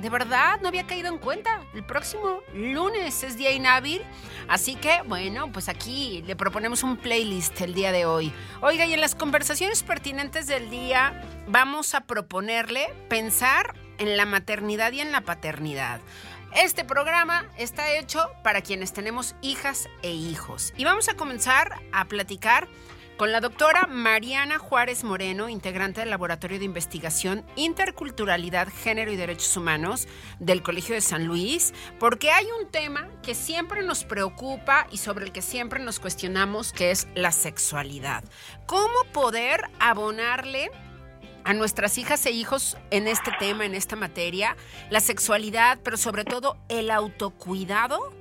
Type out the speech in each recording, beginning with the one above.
De verdad no había caído en cuenta. El próximo lunes es día inhábil. Así que, bueno, pues aquí le proponemos un playlist el día de hoy. Oiga, y en las conversaciones pertinentes del día vamos a proponerle pensar en la maternidad y en la paternidad. Este programa está hecho para quienes tenemos hijas e hijos. Y vamos a comenzar a platicar con la doctora Mariana Juárez Moreno, integrante del Laboratorio de Investigación Interculturalidad, Género y Derechos Humanos del Colegio de San Luis, porque hay un tema que siempre nos preocupa y sobre el que siempre nos cuestionamos, que es la sexualidad. ¿Cómo poder abonarle a nuestras hijas e hijos en este tema, en esta materia, la sexualidad, pero sobre todo el autocuidado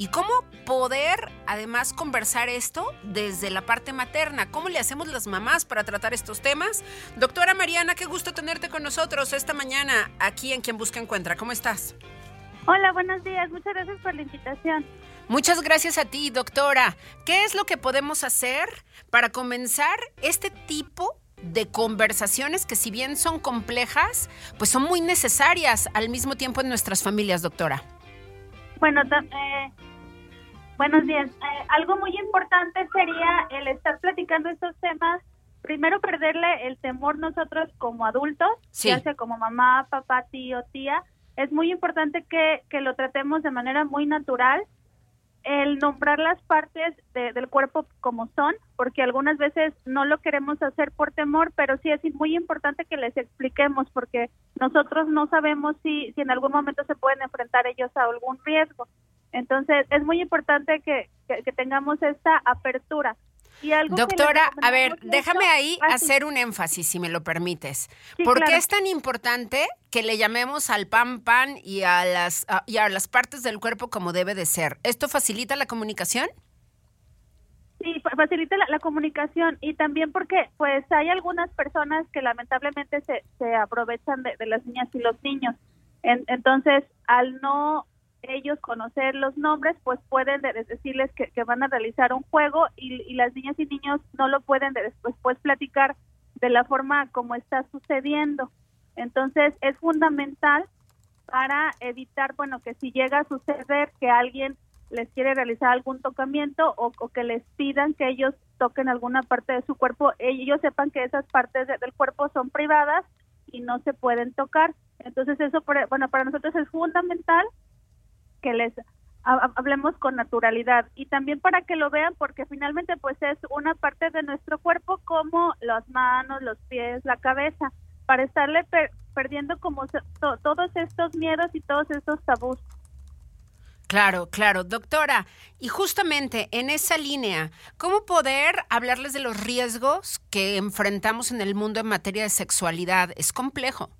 y cómo poder además conversar esto desde la parte materna. ¿Cómo le hacemos las mamás para tratar estos temas? Doctora Mariana, qué gusto tenerte con nosotros esta mañana aquí en Quien Busca Encuentra. ¿Cómo estás? Hola, buenos días. Muchas gracias por la invitación. Muchas gracias a ti, doctora. ¿Qué es lo que podemos hacer para comenzar este tipo de conversaciones que si bien son complejas, pues son muy necesarias al mismo tiempo en nuestras familias, doctora? Bueno, eh, Buenos días. Eh, algo muy importante sería el estar platicando estos temas. Primero, perderle el temor nosotros como adultos, ya sea como mamá, papá, tío, tía. Es muy importante que, que lo tratemos de manera muy natural. El nombrar las partes del cuerpo como son, porque algunas veces no lo queremos hacer por temor, pero sí es muy importante que les expliquemos, porque nosotros no sabemos si, si en algún momento se pueden enfrentar ellos a algún riesgo. Entonces, es muy importante que, tengamos esta apertura. Y algo Doctora, a ver, déjame ahí ah, hacer un énfasis, si me lo permites. ¿Por qué es tan importante que le llamemos al pan pan y a las, y a las partes del cuerpo como debe de ser? ¿Esto facilita la comunicación? Sí, facilita la, comunicación y también porque pues hay algunas personas que lamentablemente se, se aprovechan de, las niñas y los niños. entonces, al no ellos conocer los nombres, pues pueden decirles que, van a realizar un juego y, las niñas y niños no lo pueden después platicar de la forma como está sucediendo. Entonces es fundamental para evitar, bueno, que si llega a suceder que alguien les quiere realizar algún tocamiento o, que les pidan que ellos toquen alguna parte de su cuerpo, ellos sepan que esas partes del cuerpo son privadas y no se pueden tocar. Entonces eso, bueno, para nosotros es fundamental que les hablemos con naturalidad y también para que lo vean porque finalmente pues es una parte de nuestro cuerpo como las manos, los pies, la cabeza, para estarle perdiendo como todos estos miedos y todos estos tabús. Claro, claro. Doctora, y justamente en esa línea, ¿cómo poder hablarles de los riesgos que enfrentamos en el mundo en materia de sexualidad? Es complejo.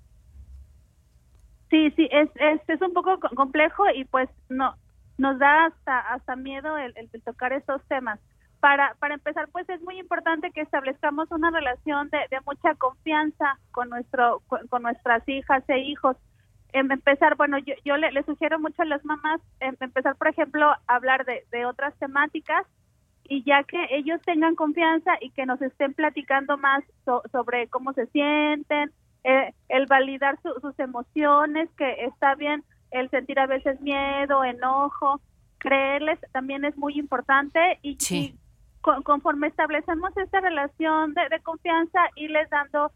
Sí, sí, es, es, es un poco complejo y pues no nos da hasta hasta miedo el, tocar estos temas. Para, para empezar, pues es muy importante que establezcamos una relación de, de mucha confianza con nuestro con, nuestras hijas e hijos. En empezar, bueno, yo, yo le, sugiero mucho a las mamás em, empezar, por ejemplo, a hablar de, de otras temáticas y ya que ellos tengan confianza y que nos estén platicando más sobre cómo se sienten, eh, el validar sus emociones, que está bien el sentir a veces miedo, enojo, creerles también es muy importante y, conforme establecemos esta relación de, confianza, irles dando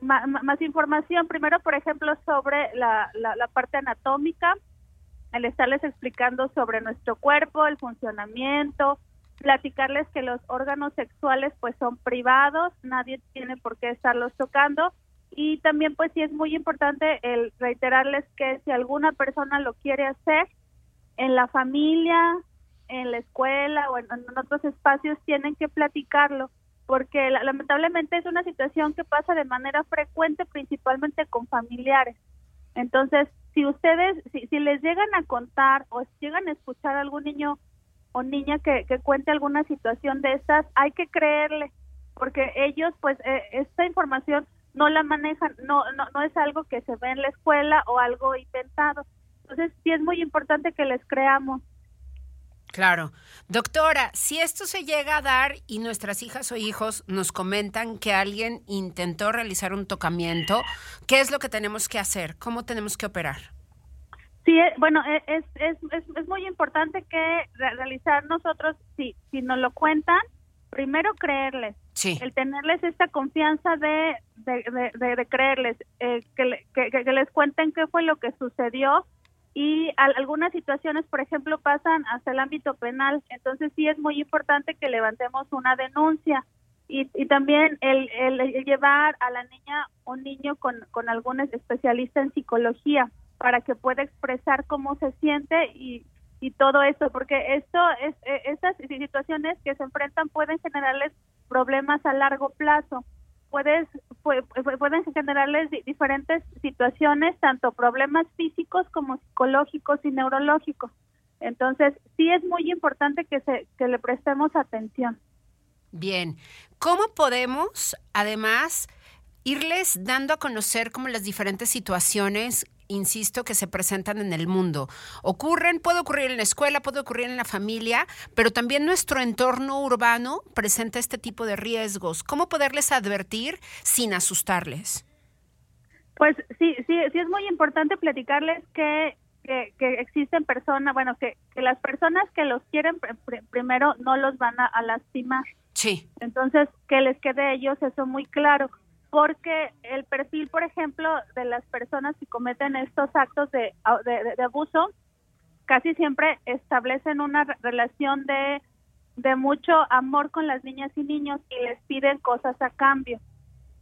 más, información, primero, por ejemplo, sobre la, la, parte anatómica, el estarles explicando sobre nuestro cuerpo, el funcionamiento, platicarles que los órganos sexuales pues son privados, nadie tiene por qué estarlos tocando y también pues sí es muy importante el reiterarles que si alguna persona lo quiere hacer en la familia, en la escuela o en, otros espacios tienen que platicarlo porque lamentablemente es una situación que pasa de manera frecuente principalmente con familiares. Entonces, si ustedes, si, si les llegan a contar o llegan a escuchar a algún niño o niña que, que cuente alguna situación de estas, hay que creerle, porque ellos, pues, eh, esta información no la manejan, no, no, no es algo que se ve en la escuela o algo inventado. Entonces, sí es muy importante que les creamos. Claro. Doctora, si esto se llega a dar y nuestras hijas o hijos nos comentan que alguien intentó realizar un tocamiento, ¿qué es lo que tenemos que hacer? ¿Cómo tenemos que operar? Sí, eh, bueno, e, es, es, es, es muy importante que realizar nosotros, si, si nos lo cuentan, primero creerles, sí. el tenerles esta confianza de, de, de, creerles, eh, que, que, que les cuenten qué fue lo que sucedió, y algunas situaciones, por ejemplo, pasan hasta el ámbito penal. Entonces sí es muy importante que levantemos una denuncia y, y también el, el, llevar a la niña o niño con, con algún especialista en psicología para que pueda expresar cómo se siente y, y todo esto, porque esto es, e, estas situaciones que se enfrentan pueden generarles problemas a largo plazo puedes, pueden generarles diferentes situaciones, tanto problemas físicos como psicológicos y neurológicos. Entonces, sí es muy importante que, se, que le prestemos atención. Bien, ¿cómo podemos, además, irles dando a conocer como las diferentes situaciones insisto, que se presentan en el mundo. Ocurren, puede ocurrir en la escuela, puede ocurrir en la familia, pero también nuestro entorno urbano presenta este tipo de riesgos. ¿Cómo poderles advertir sin asustarles? Pues sí, sí, sí es muy importante platicarles que, que, existen personas, bueno, que, que, las personas que los quieren primero no los van a, a lastimar. Sí. Entonces, que les quede a ellos eso muy claro porque el perfil, por ejemplo, de las personas que cometen estos actos de, de, abuso, casi siempre establecen una relación de, de mucho amor con las niñas y niños y les piden cosas a cambio,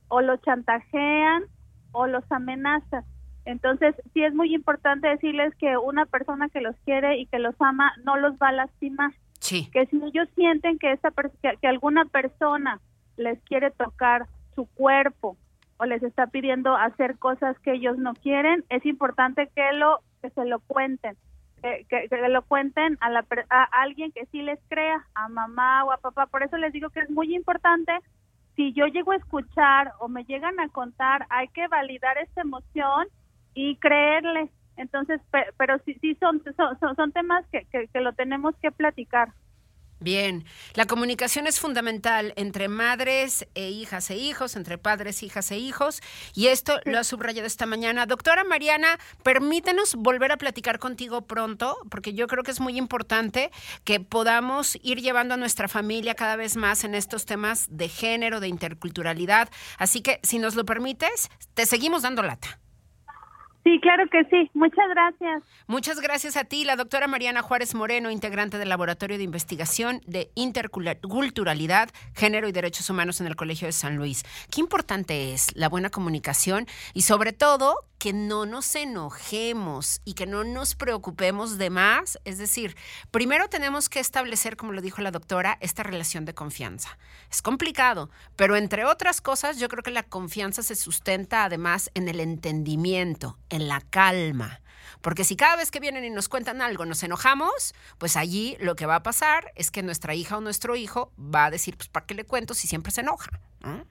o los chantajean o los amenazan. Entonces, sí es muy importante decirles que una persona que los quiere y que los ama no los va a lastimar. Sí. Que si ellos sienten que, esta, que alguna persona les quiere tocar su cuerpo o les está pidiendo hacer cosas que ellos no quieren, es importante que lo que se lo cuenten, que, que, lo cuenten a, la, a alguien que sí les crea, a mamá o a papá. Por eso les digo que es muy importante, si yo llego a escuchar o me llegan a contar, hay que validar esta emoción y creerle. Entonces, pero, sí, sí son, son, son temas que, que lo tenemos que platicar. Bien, la comunicación es fundamental entre madres e hijas e hijos, entre padres, hijas e hijos, y esto lo ha subrayado esta mañana. Doctora Mariana, permítenos volver a platicar contigo pronto, porque yo creo que es muy importante que podamos ir llevando a nuestra familia cada vez más en estos temas de género, de interculturalidad. Así que, si nos lo permites, te seguimos dando lata. Sí, claro que sí. Muchas gracias. Muchas gracias a ti, la doctora Mariana Juárez Moreno, integrante del Laboratorio de Investigación de Interculturalidad, Género y Derechos Humanos en el Colegio de San Luis. Qué importante es la buena comunicación y sobre todo que no nos enojemos y que no nos preocupemos de más. Es decir, primero tenemos que establecer, como lo dijo la doctora, esta relación de confianza. Es complicado, pero entre otras cosas, yo creo que la confianza se sustenta además en el entendimiento, en la calma. Porque si cada vez que vienen y nos cuentan algo nos enojamos, pues allí lo que va a pasar es que nuestra hija o nuestro hijo va a decir, pues ¿para qué le cuento si siempre se enoja?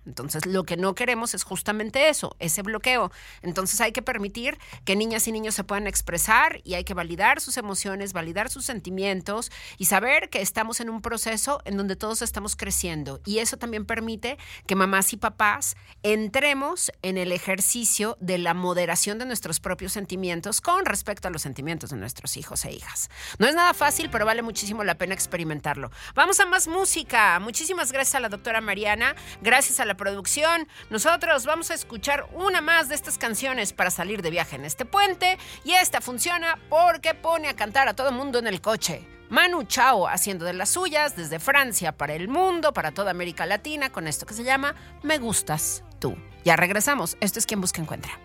Entonces, lo que no queremos es justamente eso, ese bloqueo. Entonces, hay que permitir que niñas y niños se puedan expresar y hay que validar sus emociones, validar sus sentimientos y saber que estamos en un proceso en donde todos estamos creciendo. Y eso también permite que mamás y papás entremos en el ejercicio de la moderación de nuestros propios sentimientos con respecto a los sentimientos de nuestros hijos e hijas. No es nada fácil, pero vale muchísimo la pena experimentarlo. Vamos a más música. Muchísimas gracias a la doctora Mariana. Gracias Gracias a la producción, nosotros vamos a escuchar una más de estas canciones para salir de viaje en este puente y esta funciona porque pone a cantar a todo mundo en el coche. Manu Chao haciendo de las suyas desde Francia para el mundo, para toda América Latina, con esto que se llama Me gustas tú. Ya regresamos. Esto es quien busca encuentra.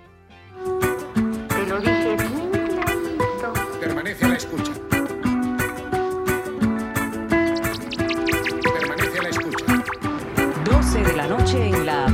Love.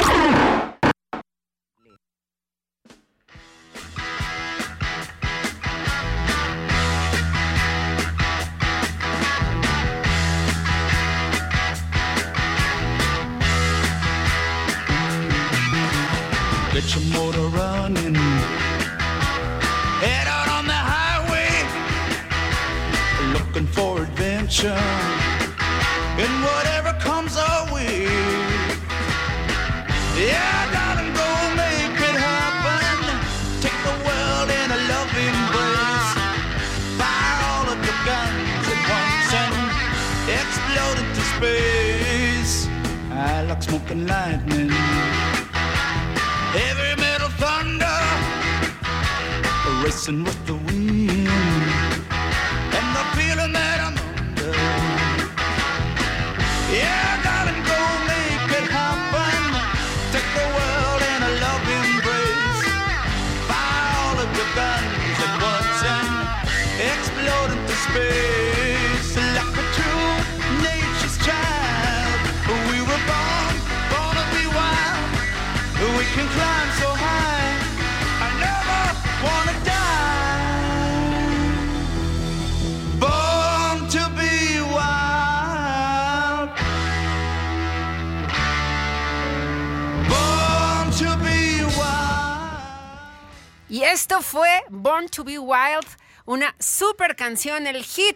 Y esto fue Born to Be Wild, una super canción, el hit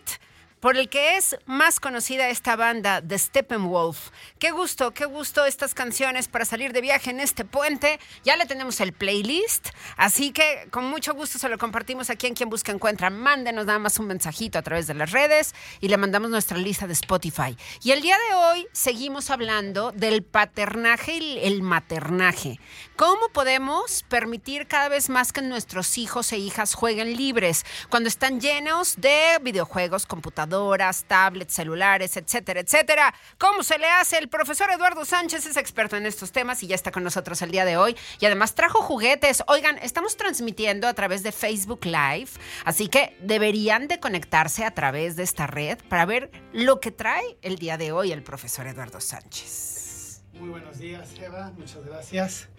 por el que es más conocida esta banda, The Steppenwolf. Qué gusto, qué gusto estas canciones para salir de viaje en este puente. Ya le tenemos el playlist, así que con mucho gusto se lo compartimos aquí en Quien Busca Encuentra. Mándenos nada más un mensajito a través de las redes y le mandamos nuestra lista de Spotify. Y el día de hoy seguimos hablando del paternaje y el maternaje. ¿Cómo podemos permitir cada vez más que nuestros hijos e hijas jueguen libres cuando están llenos de videojuegos, computadoras, tablets, celulares, etcétera, etcétera? ¿Cómo se le hace? El profesor Eduardo Sánchez es experto en estos temas y ya está con nosotros el día de hoy. Y además trajo juguetes. Oigan, estamos transmitiendo a través de Facebook Live, así que deberían de conectarse a través de esta red para ver lo que trae el día de hoy el profesor Eduardo Sánchez. Muy buenos días, Eva. Muchas gracias.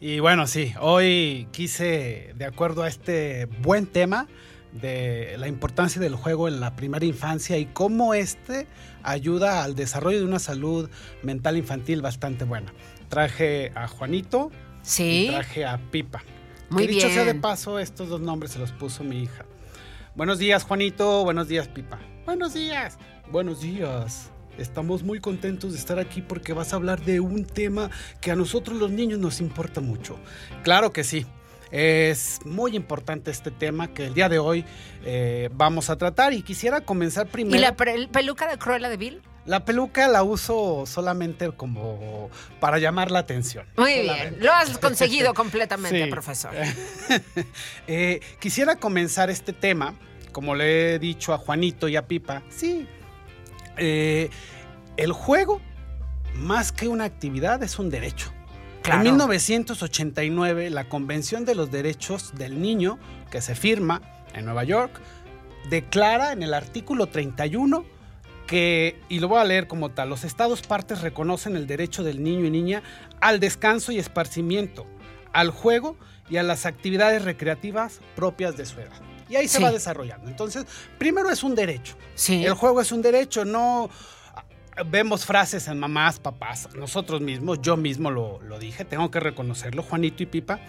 Y bueno, sí, hoy quise, de acuerdo a este buen tema, de la importancia del juego en la primera infancia y cómo este ayuda al desarrollo de una salud mental infantil bastante buena. Traje a Juanito Sí. y traje a Pipa. Muy que dicho sea de bien. paso, estos dos nombres se los puso mi hija. Buenos días, Juanito. Buenos días, Pipa. Buenos días. Buenos días. Estamos muy contentos de estar aquí porque vas a hablar de un tema que a nosotros los niños nos importa mucho. Claro que sí. Es muy importante este tema que el día de hoy eh, vamos a tratar y quisiera comenzar primero. ¿Y la peluca de Cruella de Vil? La peluca la uso solamente como para llamar la atención. Muy Solamente. bien, lo has conseguido completamente, Sí. profesor. Eh, quisiera comenzar este tema, como le he dicho a Juanito y a Pipa. Sí. eh, el juego, más que una actividad, es un derecho. Claro. En 1989, la Convención de los Derechos del Niño, que se firma en Nueva York, declara en el artículo 31 que, y lo voy a leer como tal, los estados partes reconocen el derecho del niño y niña al descanso y esparcimiento, al juego y a las actividades recreativas propias de su edad. Y ahí se va desarrollando. Entonces, primero es un derecho. Sí. El juego es un derecho, no vemos frases en mamás, papás, nosotros mismos, yo mismo lo, lo dije, tengo que reconocerlo, Juanito y Pipa,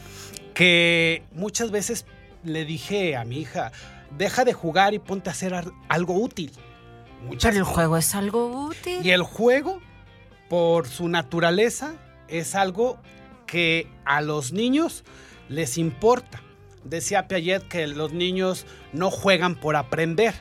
que muchas veces le dije a mi hija, deja de jugar y ponte a hacer algo útil. Muchas Pero el juego es algo útil. y el juego, por su naturaleza, es algo que a los niños les importa. Decía Piaget que los niños no juegan por aprender,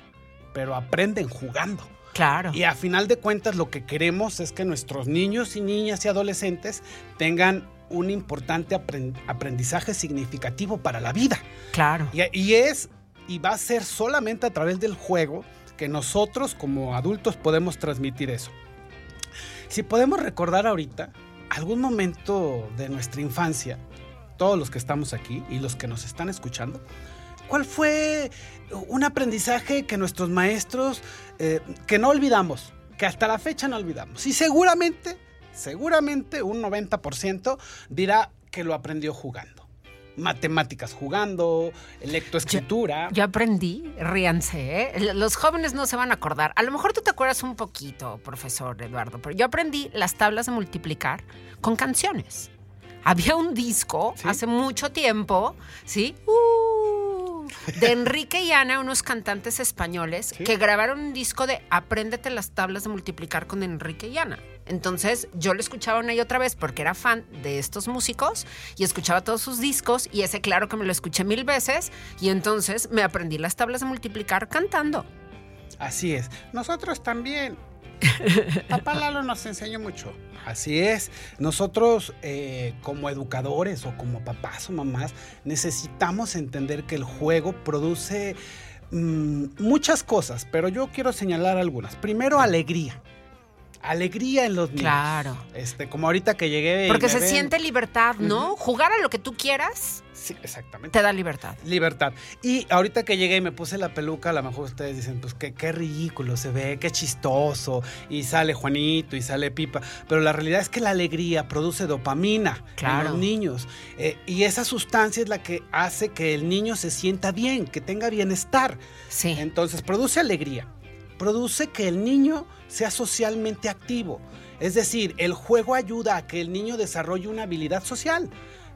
pero aprenden jugando. Claro. Y a final de cuentas lo que queremos es que nuestros niños y niñas y adolescentes tengan un importante apren- aprendizaje significativo para la vida. Claro. Y, y es y va a ser solamente a través del juego que nosotros como adultos podemos transmitir eso. Si podemos recordar ahorita algún momento de nuestra infancia, todos los que estamos aquí y los que nos están escuchando, ¿cuál fue un aprendizaje que nuestros maestros, eh, que no olvidamos, que hasta la fecha no olvidamos? Y seguramente, seguramente un 90% dirá que lo aprendió jugando. Matemáticas jugando, lectoescritura. Yo aprendí, ríanse, ¿eh? Los jóvenes no se van a acordar. A lo mejor tú te acuerdas un poquito, profesor Eduardo, pero yo aprendí las tablas de multiplicar con canciones. había un disco Sí. hace mucho tiempo, ¿sí? Uh, de Enrique y Ana, unos cantantes españoles, Sí. que grabaron un disco de Apréndete las tablas de multiplicar con Enrique y Ana. Entonces yo lo escuchaba una y otra vez porque era fan de estos músicos y escuchaba todos sus discos y ese claro que me lo escuché mil veces y entonces me aprendí las tablas de multiplicar cantando. Así es. Nosotros también. Papá Lalo nos enseñó mucho. Así es. Nosotros eh, como educadores o como papás o mamás necesitamos entender que el juego produce mm, muchas cosas, pero yo quiero señalar algunas. Primero, alegría. Alegría en los niños. Claro. Este, como ahorita que llegué. Porque se ven- siente libertad, ¿no? Jugar a lo que tú quieras Sí, exactamente. te da libertad. Libertad. Y ahorita que llegué y me puse la peluca, a lo mejor ustedes dicen, pues qué, qué ridículo se ve, qué chistoso. Y sale Juanito y sale Pipa. Pero la realidad es que la alegría produce dopamina en Claro. los niños. Eh, y esa sustancia es la que hace que el niño se sienta bien, que tenga bienestar. Sí. Entonces produce alegría. Produce que el niño sea socialmente activo. Es decir, el juego ayuda a que el niño desarrolle una habilidad social,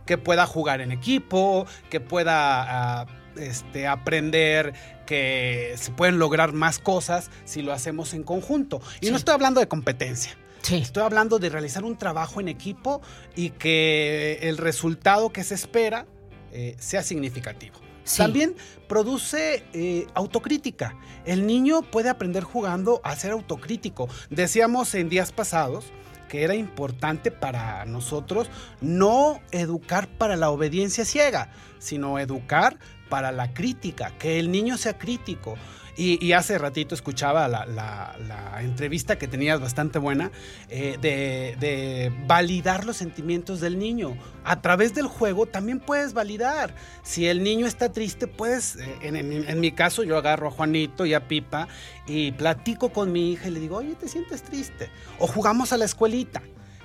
que pueda jugar en equipo, que pueda ah, este, aprender que se pueden lograr más cosas si lo hacemos en conjunto. Y no estoy hablando de competencia. Sí. Estoy hablando de realizar un trabajo en equipo y que el resultado que se espera eh, sea significativo. Sí. También produce eh, autocrítica. El niño puede aprender jugando a ser autocrítico. Decíamos en días pasados que era importante para nosotros no educar para la obediencia ciega, sino educar para la crítica, que el niño sea crítico. Y, hace ratito escuchaba la, entrevista que tenías bastante buena eh, de, validar los sentimientos del niño. A través del juego también puedes validar. Si el niño está triste, puedes, eh, en, en- en mi caso yo agarro a Juanito y a Pipa y platico con mi hija y le digo, oye, ¿te sientes triste? O jugamos a la escuelita.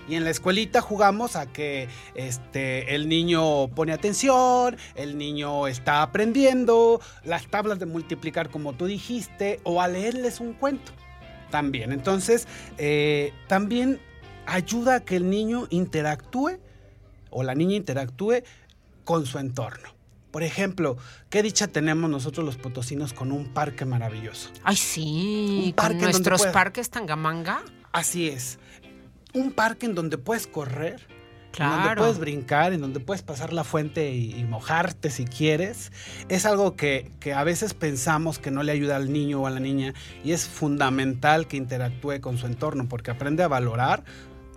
Y en la escuelita jugamos a que este, el niño pone atención, el niño está aprendiendo, las tablas de multiplicar como tú dijiste, o a leerles un cuento también. Entonces, eh, también ayuda a que el niño interactúe o la niña interactúe con su entorno. Por ejemplo, qué dicha tenemos nosotros los potosinos con un parque maravilloso. Ay, sí, Un parque con nuestros puedas- parques Tangamanga. Así es. Un parque en donde puedes correr, en donde puedes brincar, en donde puedes pasar la fuente y, y mojarte si quieres. Es algo que, que a veces pensamos que no le ayuda al niño o a la niña y es fundamental que interactúe con su entorno porque aprende a valorar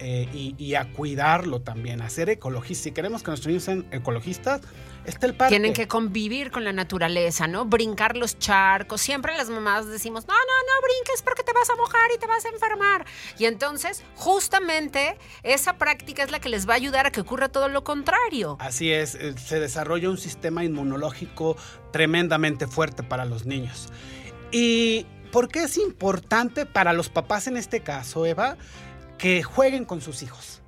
eh, y, y a cuidarlo también, a ser ecologista. Si queremos que nuestros niños sean ecologistas, está el parque. Tienen que convivir con la naturaleza, ¿no? Brincar los charcos. Siempre las mamás decimos, no, no, no brinques porque te vas a mojar y te vas a enfermar. Y entonces, justamente, esa práctica es la que les va a ayudar a que ocurra todo lo contrario. Así es, eh, se desarrolla un sistema inmunológico tremendamente fuerte para los niños. ¿Y por qué es importante para los papás en este caso, Eva, que jueguen con sus hijos?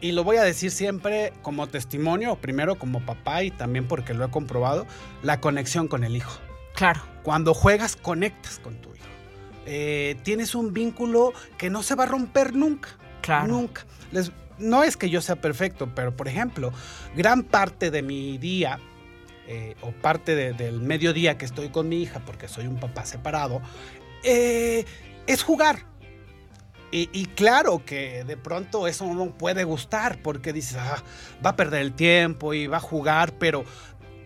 Y lo voy a decir siempre como testimonio, primero como papá y también porque lo he comprobado, la conexión con el hijo. Claro. Cuando juegas, conectas con tu hijo. Eh, tienes un vínculo que no se va a romper nunca. Claro. Nunca. Les- no es que yo sea perfecto, pero por ejemplo, gran parte de mi día, eh, o parte de- del mediodía que estoy con mi hija, porque soy un papá separado, eh, es jugar. Y, claro que de pronto eso no puede gustar, porque dices, "Ah, va a perder el tiempo y va a jugar, pero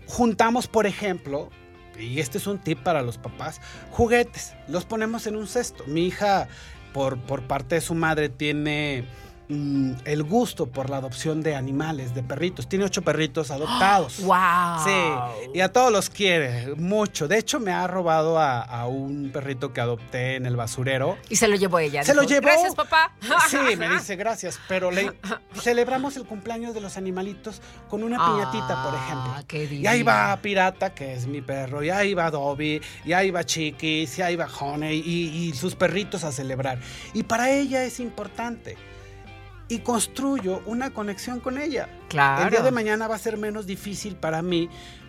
juntamos, por ejemplo, y este es un tip para los papás, juguetes, los ponemos en un cesto. Mi hija, por, por parte de su madre, tiene mm, el gusto por la adopción de animales, de perritos. Tiene ocho perritos adoptados. ¡Wow! Sí, y a todos los quiere mucho. De hecho, me ha robado a, a un perrito que adopté en el basurero. Y se lo llevó ella. Se lo llevó. Gracias, papá. Sí, me dice gracias, pero le celebramos el cumpleaños de los animalitos con una piñatita, por ejemplo. Ah, qué Y ahí va. Pirata, que es mi perro, y ahí va Dobby, y ahí va Chiquis, y ahí va Honey, y, y sus perritos a celebrar. Y para ella es importante. Y construyo una conexión con ella. Claro. El día de mañana va a ser menos difícil para mí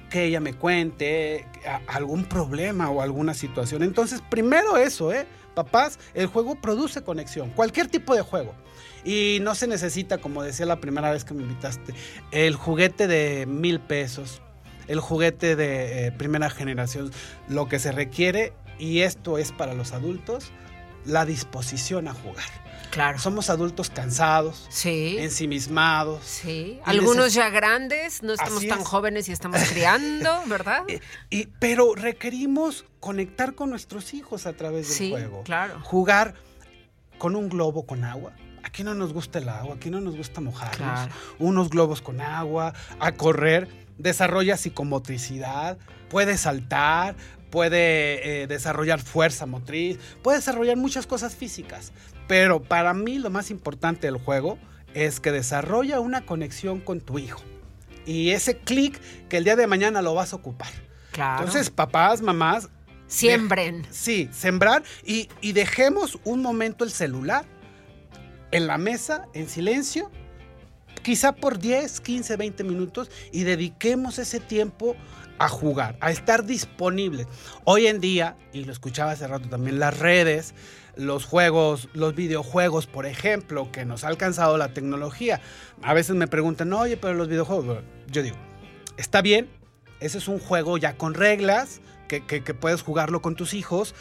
que ella me cuente algún problema o alguna situación. Entonces, primero eso, ¿eh? papás, el juego produce conexión, cualquier tipo de juego. Y no se necesita, como decía la primera vez que me invitaste, el juguete de mil pesos, el juguete de eh, primera generación. Lo que se requiere, y esto es para los adultos, la disposición a jugar. Claro. Somos adultos cansados, Sí. ensimismados. Sí. Algunos ya grandes, no estamos Así tan es. jóvenes y estamos criando, ¿verdad? Eh, y- pero requerimos conectar con nuestros hijos a través del Sí, juego. claro. Jugar con un globo con agua. Aquí no nos gusta el agua, aquí no nos gusta mojarnos. Claro. Unos globos con agua, a correr, desarrolla psicomotricidad, puede saltar, puede eh, desarrollar fuerza motriz, puede desarrollar muchas cosas físicas. Pero para mí lo más importante del juego es que desarrolla una conexión con tu hijo. Y ese clic que el día de mañana lo vas a ocupar. Claro. Entonces, papás, mamás, Siembren. Sí, sembrar y, y dejemos un momento el celular en la mesa, en silencio, quizá por 10, 15, 20 minutos y dediquemos ese tiempo a jugar, a estar disponibles. Hoy en día, y lo escuchaba hace rato también, las redes, los juegos, los videojuegos, por ejemplo, que nos ha alcanzado la tecnología. A veces me preguntan, oye, pero los videojuegos, yo digo, está bien, ese es un juego ya con reglas, que puedes jugarlo con tus hijos,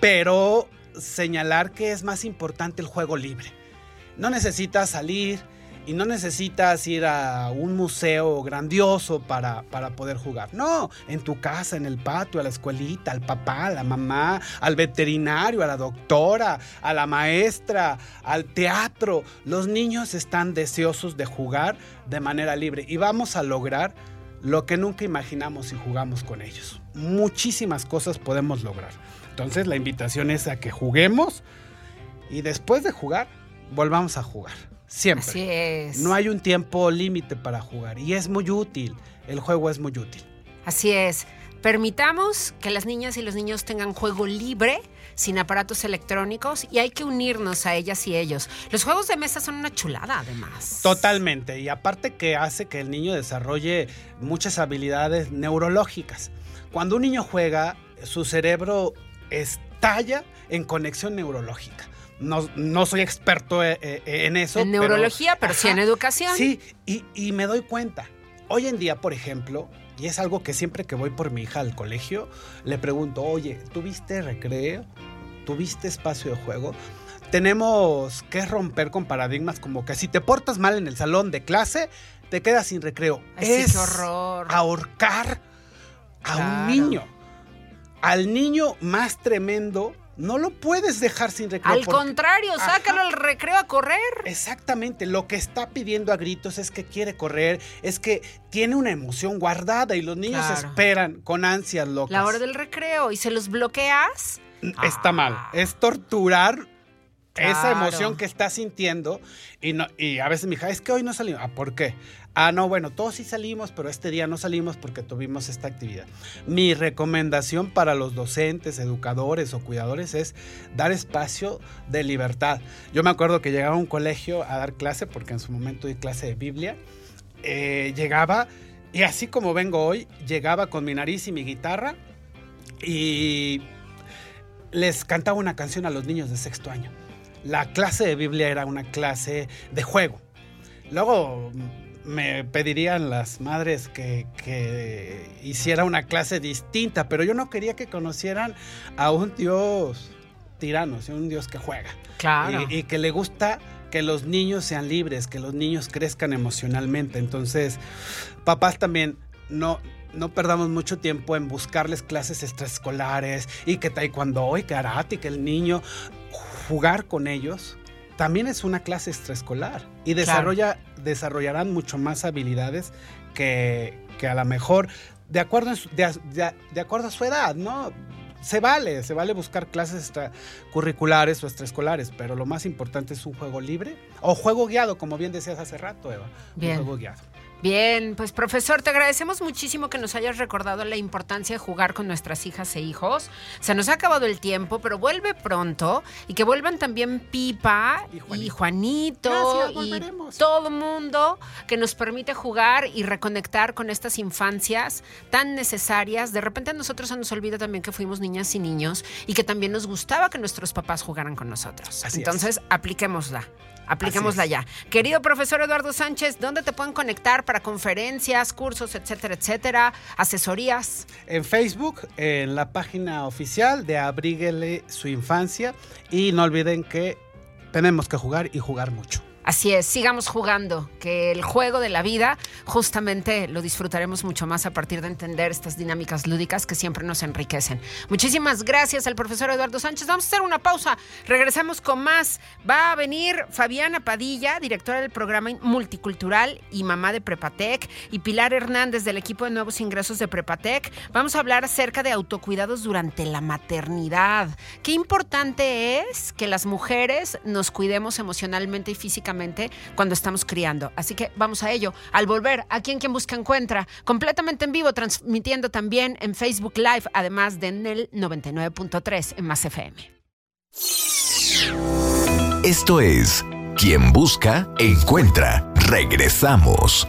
pero señalar que es más importante el juego libre. No necesitas salir y no necesitas ir a un museo grandioso para, para poder jugar. No, en tu casa, en el patio, a la escuelita, al papá, a la mamá, al veterinario, a la doctora, a la maestra, al teatro. Los niños están deseosos de jugar de manera libre y vamos a lograr lo que nunca imaginamos si jugamos con ellos. Muchísimas cosas podemos lograr. Entonces la invitación es a que juguemos y después de jugar, volvamos a jugar. Siempre. Así es. No hay un tiempo límite para jugar y es muy útil. El juego es muy útil. Así es. Permitamos que las niñas y los niños tengan juego libre, sin aparatos electrónicos, y hay que unirnos a ellas y ellos. Los juegos de mesa son una chulada, además. Totalmente. Y aparte que hace que el niño desarrolle muchas habilidades neurológicas. Cuando un niño juega, su cerebro estalla en conexión neurológica. No, no soy experto eh, eh, en eso. En neurología, pero sí en educación. Sí, y, y me doy cuenta. Hoy en día, por ejemplo, y es algo que siempre que voy por mi hija al colegio, le pregunto, oye, ¿tuviste recreo? ¿Tuviste espacio de juego? Tenemos que romper con paradigmas como que si te portas mal en el salón de clase, te quedas sin recreo. Ay, es horror. ahorcar a Claro. un niño. Al niño más tremendo no lo puedes dejar sin recreo. Al porque- contrario, Ajá. sácalo al recreo a correr. Exactamente, lo que está pidiendo a gritos es que quiere correr, es que tiene una emoción guardada y los niños Claro. esperan con ansias locas. La hora del recreo y se los bloqueas. Está mal, es torturar esa emoción que está sintiendo y, no, y a veces mi hija, es que hoy no salimos. Ah, ¿por qué? Ah, no, bueno, todos sí salimos, pero este día no salimos porque tuvimos esta actividad. Mi recomendación para los docentes, educadores o cuidadores es dar espacio de libertad. Yo me acuerdo que llegaba a un colegio a dar clase, porque en su momento di clase de Biblia, eh, llegaba y así como vengo hoy, llegaba con mi nariz y mi guitarra y les cantaba una canción a los niños de sexto año. La clase de Biblia era una clase de juego. Luego me pedirían las madres que, que hiciera una clase distinta, pero yo no quería que conocieran a un Dios tirano, sino un Dios que juega. Claro. Y, y que le gusta que los niños sean libres, que los niños crezcan emocionalmente. Entonces, papás también no, no perdamos mucho tiempo en buscarles clases extraescolares y que taekwondo y karate, y que el niño jugar con ellos también es una clase extraescolar y desarrolla, desarrollarán mucho más habilidades que, que a lo mejor de acuerdo, su- de, de- de acuerdo a su edad, ¿no? Se vale, se vale buscar clases extracurriculares o extraescolares, pero lo más importante es un juego libre o juego guiado, como bien decías hace rato, Eva. Bien. Un juego guiado. Bien, pues profesor, te agradecemos muchísimo que nos hayas recordado la importancia de jugar con nuestras hijas e hijos. Se nos ha acabado el tiempo, pero vuelve pronto y que vuelvan también Pipa Y y Juanito. Juanito, Gracias, y todo mundo que nos permite jugar y reconectar con estas infancias tan necesarias. De repente a nosotros se nos olvida también que fuimos niñas y niños y que también nos gustaba que nuestros papás jugaran con nosotros. Así es. Entonces, apliquémosla. Apliquémosla ya. Querido profesor Eduardo Sánchez, ¿dónde te pueden conectar para conferencias, cursos, etcétera, etcétera? Asesorías. En Facebook, en la página oficial de Abríguele su infancia. Y no olviden que tenemos que jugar y jugar mucho. Así es, sigamos jugando, que el juego de la vida justamente lo disfrutaremos mucho más a partir de entender estas dinámicas lúdicas que siempre nos enriquecen. Muchísimas gracias al profesor Eduardo Sánchez. Vamos a hacer una pausa, regresamos con más. Va a venir Fabiana Padilla, directora del programa multicultural y mamá de Prepatec, y Pilar Hernández del equipo de nuevos ingresos de Prepatec. Vamos a hablar acerca de autocuidados durante la maternidad. Qué importante es que las mujeres nos cuidemos emocionalmente y físicamente cuando estamos criando. Así que vamos a ello. Al volver, aquí en Quien Busca Encuentra, completamente en vivo, transmitiendo también en Facebook Live, además de en el 99.3 en Más FM. Esto es Quien Busca, Encuentra. Regresamos.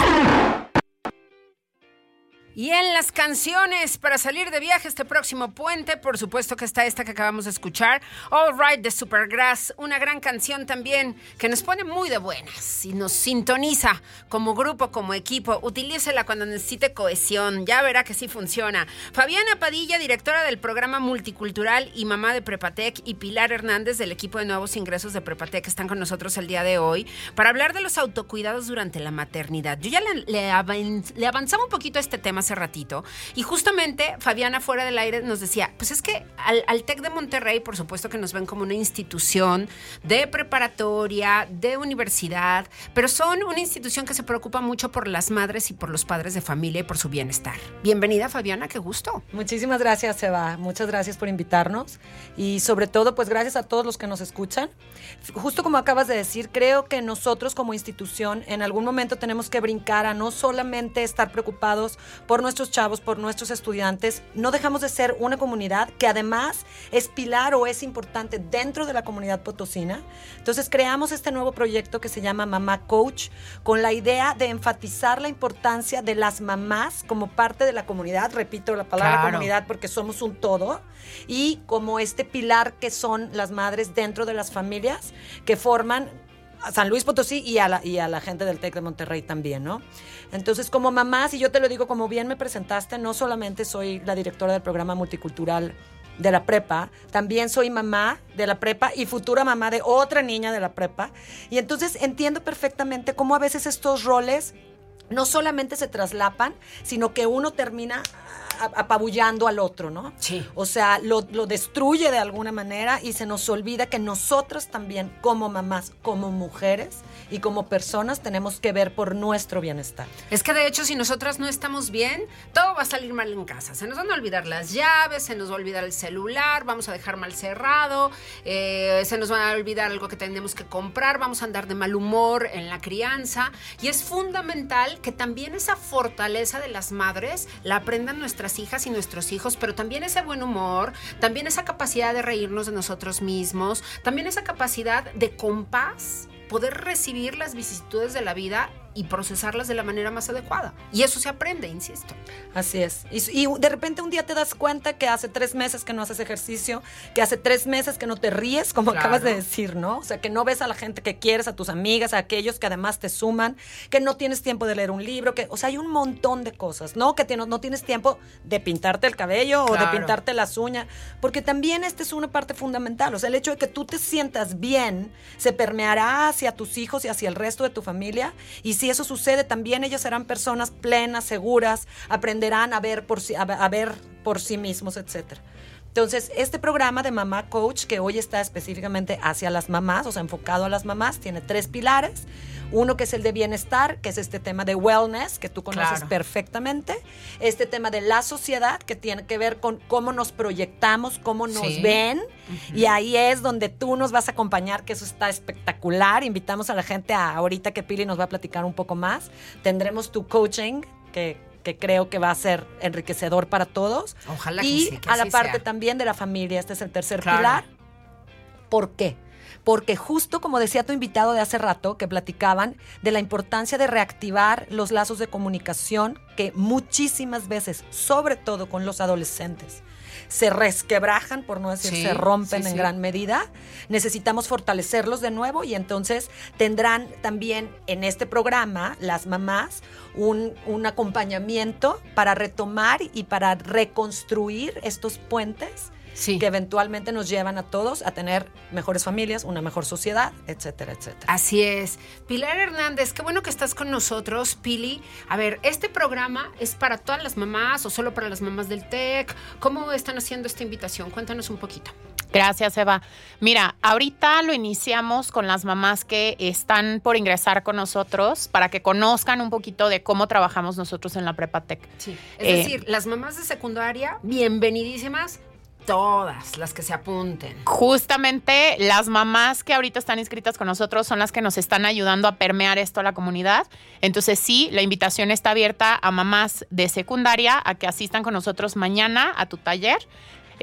Canciones para salir de viaje este próximo puente, por supuesto que está esta que acabamos de escuchar, All Right de Supergrass, una gran canción también que nos pone muy de buenas y nos sintoniza como grupo, como equipo. Utilícela cuando necesite cohesión, ya verá que sí funciona. Fabiana Padilla, directora del programa multicultural y mamá de Prepatec, y Pilar Hernández del equipo de nuevos ingresos de Prepatec están con nosotros el día de hoy para hablar de los autocuidados durante la maternidad. Yo ya le, le avan- le avanzaba un poquito a este tema hace hace Y justamente Fabiana fuera del aire nos decía, pues es que al, al TEC de Monterrey, por supuesto que nos ven como una institución de preparatoria, de universidad, pero son una institución que se preocupa mucho por las madres y por los padres de familia y por su bienestar. Bienvenida Fabiana, qué gusto. Muchísimas gracias, Seba. Muchas gracias por invitarnos y sobre todo, pues gracias a todos los que nos escuchan. Justo como acabas de decir, creo que nosotros como institución en algún momento tenemos que brincar a no solamente estar preocupados por nuestros chavos, por nuestros estudiantes, no dejamos de ser una comunidad que además es pilar o es importante dentro de la comunidad potosina. Entonces creamos este nuevo proyecto que se llama Mamá Coach con la idea de enfatizar la importancia de las mamás como parte de la comunidad, repito la palabra Claro. comunidad porque somos un todo, y como este pilar que son las madres dentro de las familias que forman a San Luis Potosí y a, la, y a la gente del TEC de Monterrey también, ¿no? Entonces, como mamás, y yo te lo digo como bien me presentaste, no solamente soy la directora del programa multicultural de la prepa, también soy mamá de la prepa y futura mamá de otra niña de la prepa. Y entonces entiendo perfectamente cómo a veces estos roles no solamente se traslapan, sino que uno termina apabullando al otro, ¿no? Sí. O sea, lo, lo destruye de alguna manera y se nos olvida que nosotras también, como mamás, como mujeres y como personas, tenemos que ver por nuestro bienestar. Es que de hecho, si nosotras no estamos bien, todo va a salir mal en casa. Se nos van a olvidar las llaves, se nos va a olvidar el celular, vamos a dejar mal cerrado, eh, se nos va a olvidar algo que tenemos que comprar, vamos a andar de mal humor en la crianza. Y es fundamental que también esa fortaleza de las madres la aprendan nuestras hijas y nuestros hijos, pero también ese buen humor, también esa capacidad de reírnos de nosotros mismos, también esa capacidad de compás poder recibir las vicisitudes de la vida y procesarlas de la manera más adecuada. Y eso se aprende, insisto. Así es. Y, y de repente un día te das cuenta que hace tres meses que no haces ejercicio, que hace tres meses que no te ríes, como Claro. acabas de decir, ¿no? O sea, que no ves a la gente que quieres, a tus amigas, a aquellos que además te suman, que no tienes tiempo de leer un libro, que, o sea, hay un montón de cosas, ¿no? Que tienes- no tienes tiempo de pintarte el cabello o de Claro. pintarte las uñas, porque también esta es una parte fundamental. O sea, el hecho de que tú te sientas bien se permeará hacia tus hijos y hacia el resto de tu familia. Y si eso sucede, también ellos serán personas plenas, seguras, aprenderán a ver por sí, a, ver por sí mismos, etcétera. Entonces, este programa de Mamá Coach, que hoy está específicamente hacia las mamás, o sea, enfocado a las mamás, tiene tres pilares. Uno que es el de bienestar, que es este tema de wellness, que tú conoces Claro. perfectamente. Este tema de la sociedad, que tiene que ver con cómo nos proyectamos, cómo nos Sí. ven. Y ahí es donde tú nos vas a acompañar, que eso está espectacular. Invitamos a la gente a ahorita que Pili nos va a platicar un poco más. Tendremos tu coaching, que que creo que va a ser enriquecedor para todos. Ojalá que y sí, que a la parte sea. también de la familia, este es el tercer Claro. pilar. ¿Por qué? Porque justo como decía tu invitado de hace rato, que platicaban de la importancia de reactivar los lazos de comunicación que muchísimas veces, sobre todo con los adolescentes, se resquebrajan, por no decir Sí, se rompen sí, en sí. gran medida. Necesitamos fortalecerlos de nuevo y entonces tendrán también en este programa las mamás un, un acompañamiento para retomar y para reconstruir estos puentes Sí. que eventualmente nos llevan a todos a tener mejores familias, una mejor sociedad, etcétera, etcétera. Así es. Pilar Hernández, qué bueno que estás con nosotros, Pili. A ver, ¿este programa es para todas las mamás o solo para las mamás del TEC? ¿Cómo están haciendo esta invitación? Cuéntanos un poquito. Gracias, Eva. Mira, ahorita lo iniciamos con las mamás que están por ingresar con nosotros para que conozcan un poquito de cómo trabajamos nosotros en la Prepatec. Sí. Es Eh, decir, las mamás de secundaria, bienvenidísimas, todas las que se apunten. Justamente las mamás que ahorita están inscritas con nosotros son las que nos están ayudando a permear esto a la comunidad. Entonces sí, la invitación está abierta a mamás de secundaria a que asistan con nosotros mañana a tu taller.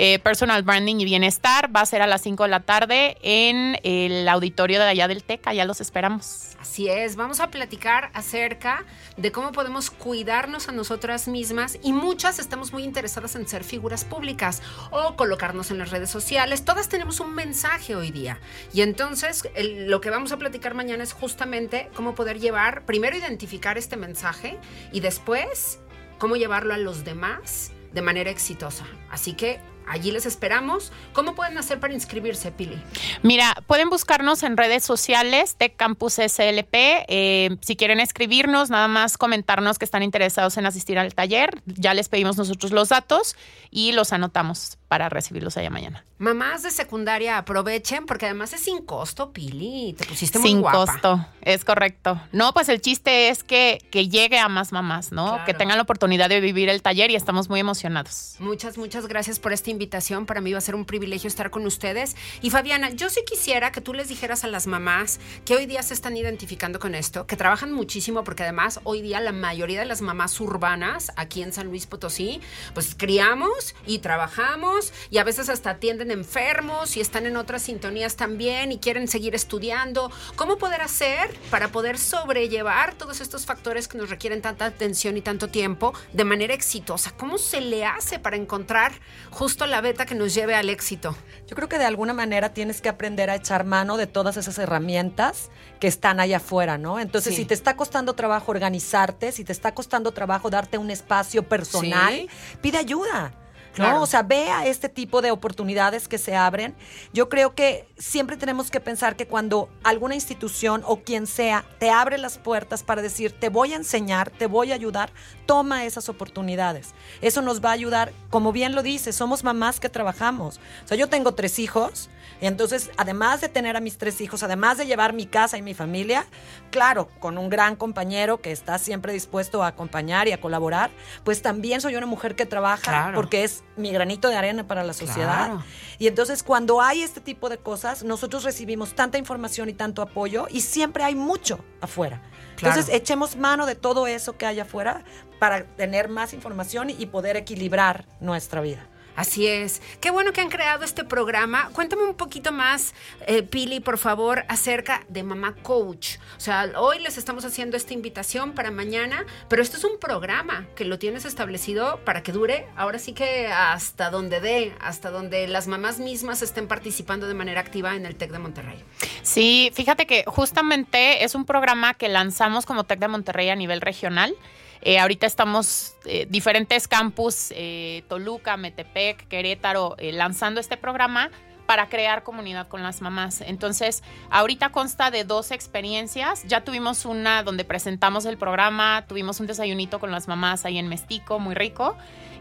Eh, Personal Branding y Bienestar va a ser a las 5 de la tarde en el auditorio de allá del TEC. Allá los esperamos. Así es, vamos a platicar acerca de cómo podemos cuidarnos a nosotras mismas y muchas estamos muy interesadas en ser figuras públicas o colocarnos en las redes sociales. Todas tenemos un mensaje hoy día y entonces lo que vamos a platicar mañana es justamente cómo poder llevar, primero identificar este mensaje y después cómo llevarlo a los demás de manera exitosa. Así que Allí les esperamos. ¿Cómo pueden hacer para inscribirse, Pili? Mira, pueden buscarnos en redes sociales, Tech Campus SLP. eh, si quieren escribirnos, nada más comentarnos que están interesados en asistir al taller. Ya les pedimos nosotros los datos y los anotamos para recibirlos allá mañana. Mamás de secundaria aprovechen porque además es sin costo, Pili. Te pusiste muy Sin guapa. costo, es correcto. No, pues el chiste es que, que llegue a más mamás, ¿no? Claro. Que tengan la oportunidad de vivir el taller y estamos muy emocionados. Muchas, muchas gracias por esta invitación. Para mí va a ser un privilegio estar con ustedes. Y Fabiana, yo sí quisiera que tú les dijeras a las mamás que hoy día se están identificando con esto, que trabajan muchísimo porque además hoy día la mayoría de las mamás urbanas aquí en San Luis Potosí, pues criamos y trabajamos y a veces hasta atienden enfermos y están en otras sintonías también y quieren seguir estudiando. ¿Cómo poder hacer para poder sobrellevar todos estos factores que nos requieren tanta atención y tanto tiempo de manera exitosa? ¿Cómo se le hace para encontrar justo la beta que nos lleve al éxito? Yo creo que de alguna manera tienes que aprender a echar mano de todas esas herramientas que están allá afuera, ¿no? Entonces, Sí. si te está costando trabajo organizarte, si te está costando trabajo darte un espacio personal, Sí. pide ayuda. Claro. ¿no? O sea, vea este tipo de oportunidades que se abren. Yo creo que siempre tenemos que pensar que cuando alguna institución o quien sea te abre las puertas para decir, te voy a enseñar, te voy a ayudar, toma esas oportunidades. Eso nos va a ayudar, como bien lo dice, somos mamás que trabajamos. O sea, yo tengo tres hijos, y entonces, además de tener a mis tres hijos, además de llevar mi casa y mi familia, claro, con un gran compañero que está siempre dispuesto a acompañar y a colaborar, pues también soy una mujer que trabaja Claro. porque es mi granito de arena para la sociedad. Claro. Y entonces cuando hay este tipo de cosas, nosotros recibimos tanta información y tanto apoyo y siempre hay mucho afuera. Claro. Entonces echemos mano de todo eso que hay afuera para tener más información y poder equilibrar nuestra vida. Así es. Qué bueno que han creado este programa. Cuéntame un poquito más, eh, Pili, por favor, acerca de Mamá Coach. O sea, hoy les estamos haciendo esta invitación para mañana, pero esto es un programa que lo tienes establecido para que dure, ahora sí que hasta donde dé, hasta donde las mamás mismas estén participando de manera activa en el TEC de Monterrey. Sí, fíjate que justamente es un programa que lanzamos como TEC de Monterrey a nivel regional. Eh, ahorita estamos eh, diferentes campus, eh, Toluca, Metepec, Querétaro, eh, lanzando este programa para crear comunidad con las mamás. Entonces, ahorita consta de dos experiencias. Ya tuvimos una donde presentamos el programa, tuvimos un desayunito con las mamás ahí en Mestico, muy rico.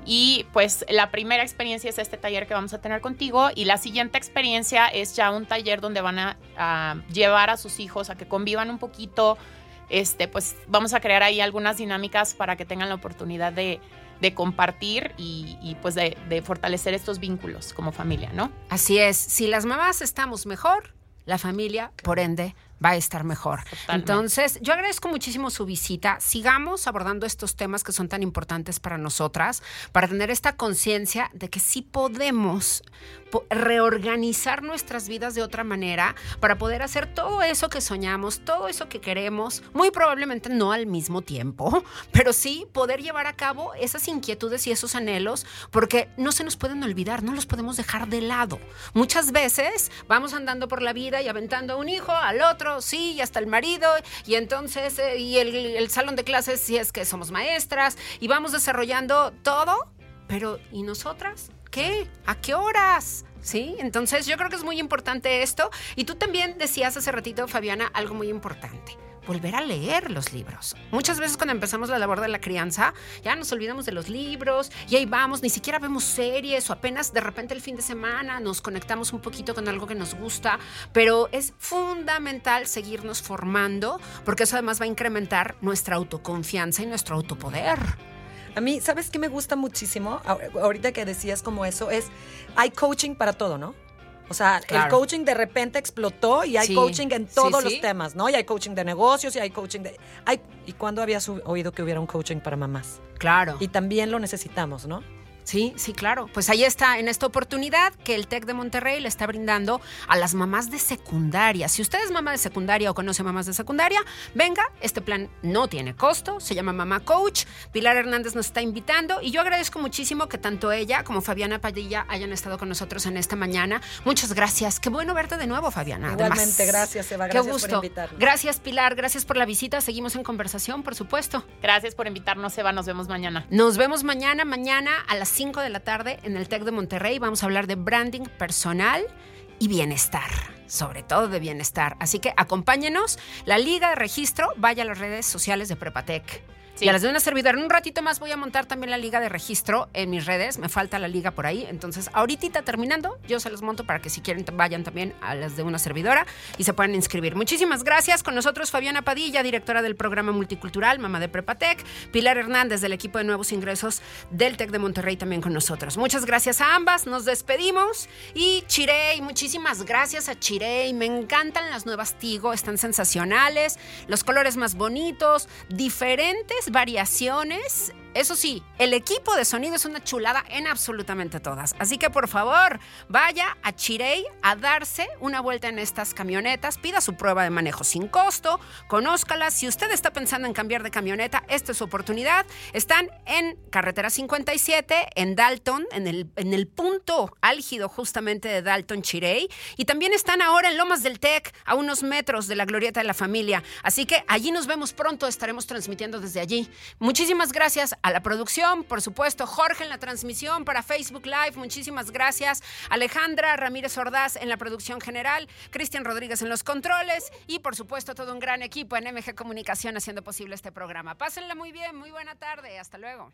Y pues la primera experiencia es este taller que vamos a tener contigo y la siguiente experiencia es ya un taller donde van a, a llevar a sus hijos a que convivan un poquito. Este, pues vamos a crear ahí algunas dinámicas para que tengan la oportunidad de, de compartir y, pues de fortalecer estos vínculos como familia, ¿no? Así es. Si las mamás estamos mejor, la familia, por ende, va a estar mejor. Totalmente. Entonces, yo agradezco muchísimo su visita. Sigamos abordando estos temas que son tan importantes para nosotras, para tener esta conciencia de que sí podemos po- reorganizar nuestras vidas de otra manera para poder hacer todo eso que soñamos, todo eso que queremos, muy probablemente no al mismo tiempo, pero sí poder llevar a cabo esas inquietudes y esos anhelos, porque no se nos pueden olvidar, no los podemos dejar de lado. Muchas veces vamos andando por la vida y aventando a un hijo, al otro, sí, y hasta el marido, y entonces, eh, y el, el salón de clases, si es que somos maestras, y vamos desarrollando todo, pero ¿y nosotras? ¿Qué? ¿A qué horas? ¿Sí? Entonces yo creo que es muy importante esto. Y tú también decías hace ratito, Fabiana, algo muy importante. Volver a leer los libros. Muchas veces cuando empezamos la labor de la crianza, ya nos olvidamos de los libros y ahí vamos, ni siquiera vemos series o apenas de repente el fin de semana nos conectamos un poquito con algo que nos gusta, pero es fundamental seguirnos formando porque eso además va a incrementar nuestra autoconfianza y nuestro autopoder. A mí, ¿sabes qué me gusta muchísimo? Ahor- Ahorita que decías como eso, es, hay coaching para todo, ¿no? O sea, el coaching de repente explotó y hay Sí, coaching en todos sí. los temas, ¿no? Y hay coaching de negocios y hay coaching de... Hay, ¿Y cuándo habías oído que hubiera un coaching para mamás? Claro. Y también lo necesitamos, ¿no? Sí, sí, claro. Pues ahí está, en esta oportunidad que el TEC de Monterrey le está brindando a las mamás de secundaria. Si usted es mamá de secundaria o conoce mamás de secundaria, venga, este plan no tiene costo, se llama Mamá Coach. Pilar Hernández nos está invitando y yo agradezco muchísimo que tanto ella como Fabiana Padilla hayan estado con nosotros en esta mañana. Muchas gracias. Qué bueno verte de nuevo, Fabiana. Además, Igualmente, gracias, Eva, Qué gracias por gusto. invitarnos. Gracias, Pilar. Gracias por la visita. Seguimos en conversación, por supuesto. Gracias por invitarnos, Eva. Nos vemos mañana. Nos vemos mañana, mañana a las 5 de la tarde en el TEC de Monterrey. Vamos a hablar de branding personal y bienestar, sobre todo de bienestar. Así que acompáñenos. La liga de registro, vaya a las redes sociales de Prepatec. Sí. Y a las de una servidora. En un ratito más voy a montar también la liga de registro en mis redes. Me falta la liga por ahí. Entonces, ahorita terminando, yo se los monto para que si quieren vayan también a las de una servidora y se puedan inscribir. Muchísimas gracias. Con nosotros Fabiana Padilla, directora del programa multicultural Mamá de Prepatec. Pilar Hernández del equipo de nuevos ingresos del TEC de Monterrey también con nosotros. Muchas gracias a ambas. Nos despedimos. Y Chirey, muchísimas gracias a Chirey. Me encantan las nuevas Tigo. Están sensacionales. Los colores más bonitos, diferentes variaciones. Eso sí, el equipo de sonido es una chulada en absolutamente todas. Así que por favor, vaya a Chirey a darse una vuelta en estas camionetas, pida su prueba de manejo sin costo, conózcalas. Si usted está pensando en cambiar de camioneta, esta es su oportunidad. Están en carretera 57, en Dalton, en el, en el punto álgido justamente de Dalton Chirey. Y también están ahora en Lomas del Tec, a unos metros de la glorieta de la familia. Así que allí nos vemos pronto, estaremos transmitiendo desde allí. Muchísimas gracias a la producción, por supuesto, Jorge en la transmisión para Facebook Live, muchísimas gracias. Alejandra Ramírez Ordaz en la producción general, Cristian Rodríguez en los controles y por supuesto todo un gran equipo en MG Comunicación haciendo posible este programa. Pásenla muy bien, muy buena tarde, hasta luego.